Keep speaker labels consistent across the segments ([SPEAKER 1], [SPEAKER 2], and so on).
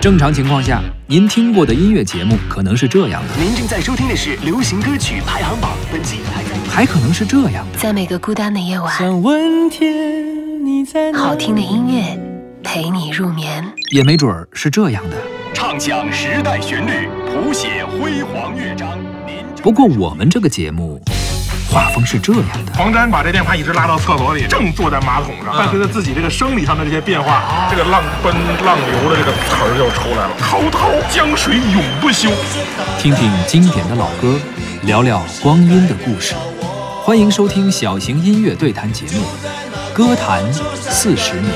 [SPEAKER 1] 正常情况下，您听过的音乐节目可能是这样的，
[SPEAKER 2] 您正在收听的是流行歌曲排行榜，本期还在。
[SPEAKER 1] 还可能是这样的。
[SPEAKER 3] 在每个孤单的夜晚，
[SPEAKER 4] 想问天你在
[SPEAKER 3] 好听的音乐陪你入眠。
[SPEAKER 1] 也没准儿是这样的。
[SPEAKER 2] 唱响时代旋律，谱写辉煌乐章。您
[SPEAKER 1] 不过我们这个节目画风是这样的。
[SPEAKER 5] 黄沾把这电话一直拉到厕所里，正坐在马桶上，伴随着自己这个生理上的这些变化，这个浪奔浪流的这个词儿就出来了。滔滔江水永不休。
[SPEAKER 1] 听听经典的老歌，聊聊光阴的故事。欢迎收听小型音乐对谈节目《歌坛四十年》。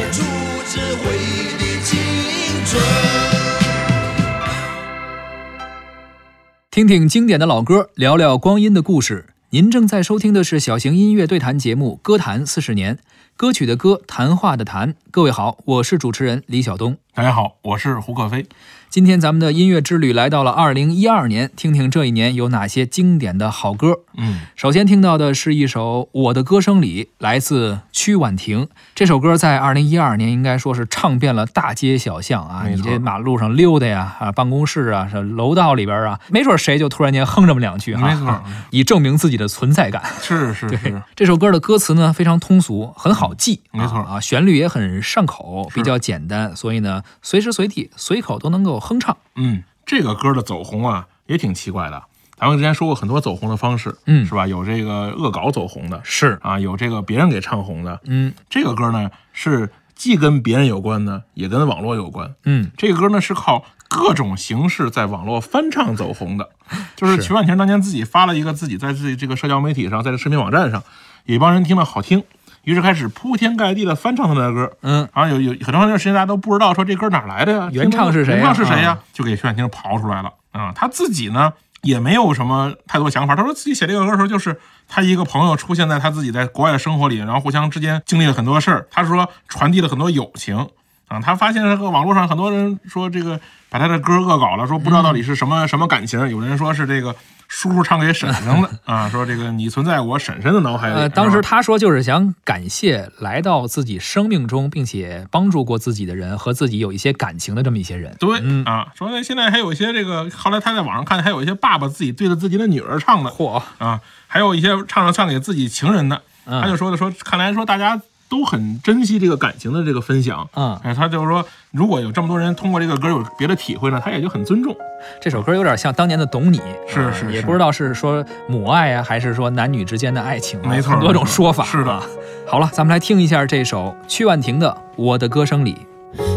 [SPEAKER 1] 听听经典的老歌，聊聊光阴的故事。您正在收听的是小型音乐对谈节目《歌坛四十年》，歌曲的歌，谈话的谈。各位好，我是主持人李晓东。
[SPEAKER 5] 大家好，我是胡可飞。
[SPEAKER 1] 今天咱们的音乐之旅来到了二零一二年，听听这一年有哪些经典的好歌。
[SPEAKER 5] 嗯，
[SPEAKER 1] 首先听到的是一首《我的歌声里》，来自曲婉婷。这首歌在二零一二年应该说是唱遍了大街小巷啊！你这马路上溜达呀，啊，办公室啊，是楼道里边啊，没准谁就突然间哼这么两句哈，
[SPEAKER 5] 没错
[SPEAKER 1] 以证明自己的存在感。
[SPEAKER 5] 是是
[SPEAKER 1] 对
[SPEAKER 5] 是，
[SPEAKER 1] 这首歌的歌词呢非常通俗，很好记，
[SPEAKER 5] 没错
[SPEAKER 1] 啊，旋律也很上口，比较简单，所以呢随时随地随口都能够哼唱。
[SPEAKER 5] 嗯，这个歌的走红啊也挺奇怪的。咱们之前说过很多走红的方式，
[SPEAKER 1] 嗯
[SPEAKER 5] 是吧？有这个恶搞走红的
[SPEAKER 1] 是，
[SPEAKER 5] 啊，有这个别人给唱红的。
[SPEAKER 1] 嗯
[SPEAKER 5] 这个歌呢是既跟别人有关呢，也跟网络有关。
[SPEAKER 1] 嗯，
[SPEAKER 5] 这个歌呢是靠各种形式在网络翻唱走红的，就是
[SPEAKER 1] 是
[SPEAKER 5] 曲婉婷当年自己发了一个自己在自己这个社交媒体上，在这视频网站上，有一帮人听了好听，于是开始铺天盖地的翻唱他的歌。
[SPEAKER 1] 嗯，
[SPEAKER 5] 然后有有很长一段时间大家都不知道说这歌哪来的呀，
[SPEAKER 1] 原唱是谁呀
[SPEAKER 5] 原唱是谁呀？
[SPEAKER 1] 啊
[SPEAKER 5] 就给徐婉婷刨出来了啊、他自己呢也没有什么太多想法，他说自己写这个歌的时候就是。他一个朋友出现在他自己在国外的生活里，然后互相之间经历了很多事儿。他说传递了很多友情啊。他发现这个网络上很多人说这个把他的歌恶搞了，说不知道到底是什么、什么感情。有人说是这个叔叔唱给婶婶的。啊，说这个你存在我婶婶的脑海里。
[SPEAKER 1] 呃，当时他说就是想感谢来到自己生命中，并且帮助过自己的人和自己有一些感情的这么一些人。
[SPEAKER 5] 对、
[SPEAKER 1] 嗯。
[SPEAKER 5] 啊，说那现在还有一些这个，后来他在网上看，还有一些爸爸自己对着自己的女儿唱的
[SPEAKER 1] 嚯，
[SPEAKER 5] 啊，还有一些唱着唱给自己情人的，
[SPEAKER 1] 嗯。
[SPEAKER 5] 他就说的说，看来说大家都很珍惜这个感情的这个分享，
[SPEAKER 1] 嗯。
[SPEAKER 5] 哎，他就是说，如果有这么多人通过这个歌有别的体会呢，他也就很尊重，
[SPEAKER 1] 这首歌有点像当年的《懂你》，啊
[SPEAKER 5] 是是是
[SPEAKER 1] 也不知道是。说母爱啊，还是说男女之间的爱情啊，
[SPEAKER 5] 没错
[SPEAKER 1] 很多种说法。
[SPEAKER 5] 是的。
[SPEAKER 1] 啊。好了，咱们来听一下这首曲婉婷的《我的歌声里》。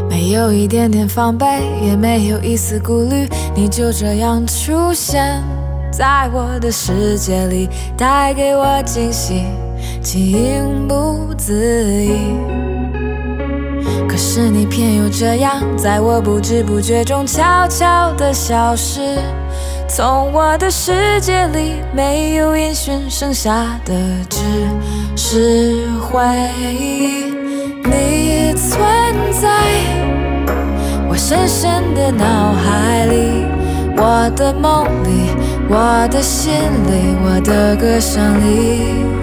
[SPEAKER 6] 没有一点点防备，也没有一丝顾虑，你就这样出现在我的世界里，带给我惊喜，情不自已。可是你偏又这样，在我不知不觉中悄悄地消失，从我的世界里没有音讯，剩下的只是回忆。你存在我深深的脑海里，我的梦里，我的心里，我的歌声里。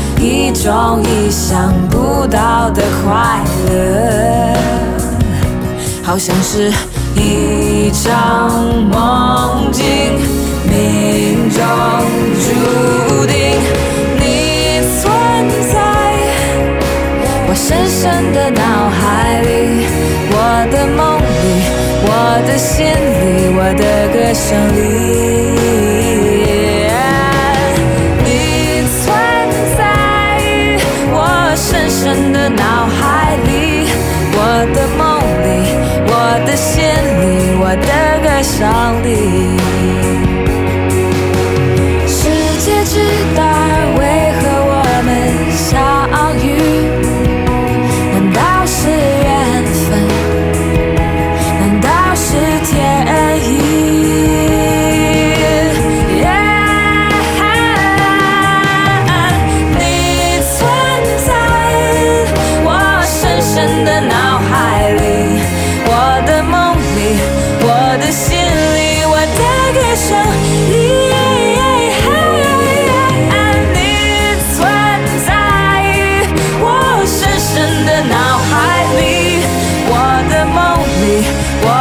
[SPEAKER 6] 一种意想不到的快乐。好像是一场梦境，命中注定。你存在我深深的脑海里，我的梦里，我的心里，我的歌声里。的心里，我的歌声里。